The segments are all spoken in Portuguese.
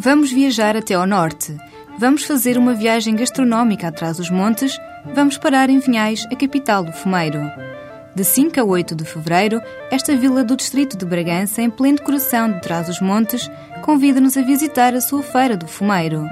Vamos viajar até ao norte. Vamos fazer uma viagem gastronómica atrás dos montes. Vamos parar em Vinhais, a capital do fumeiro. De 5 a 8 de fevereiro, esta vila do distrito de Bragança, em pleno coração de Trás-os-Montes, convida-nos a visitar a sua Feira do Fumeiro.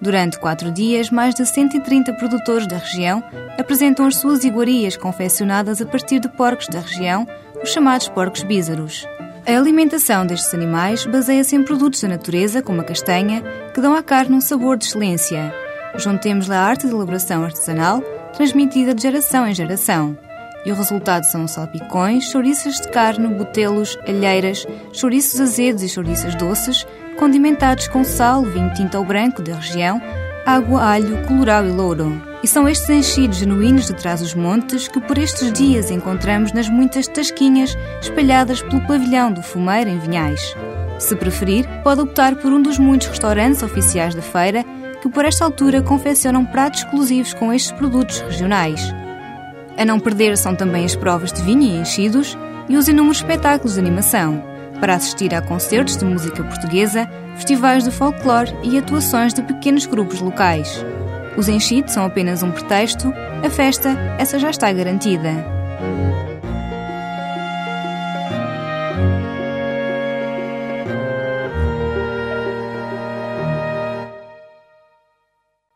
Durante quatro dias, mais de 130 produtores da região apresentam as suas iguarias confeccionadas a partir de porcos da região, os chamados porcos bízaros. A alimentação destes animais baseia-se em produtos da natureza, como a castanha, que dão à carne um sabor de excelência. Juntemos-lhe a arte de elaboração artesanal, transmitida de geração em geração. E o resultado são salpicões, chouriças de carne, botelos, alheiras, chouriços azedos e chouriças doces, condimentados com sal, vinho tinto ou branco da região, água, alho, colorau e louro. E são estes enchidos genuínos de trás os montes que por estes dias encontramos nas muitas tasquinhas espalhadas pelo pavilhão do fumeiro em Vinhais. Se preferir, pode optar por um dos muitos restaurantes oficiais da feira que por esta altura confeccionam pratos exclusivos com estes produtos regionais. A não perder são também as provas de vinho e enchidos e os inúmeros espetáculos de animação, para assistir a concertos de música portuguesa, festivais de folclore e atuações de pequenos grupos locais. Os enchidos são apenas um pretexto, a festa, essa já está garantida.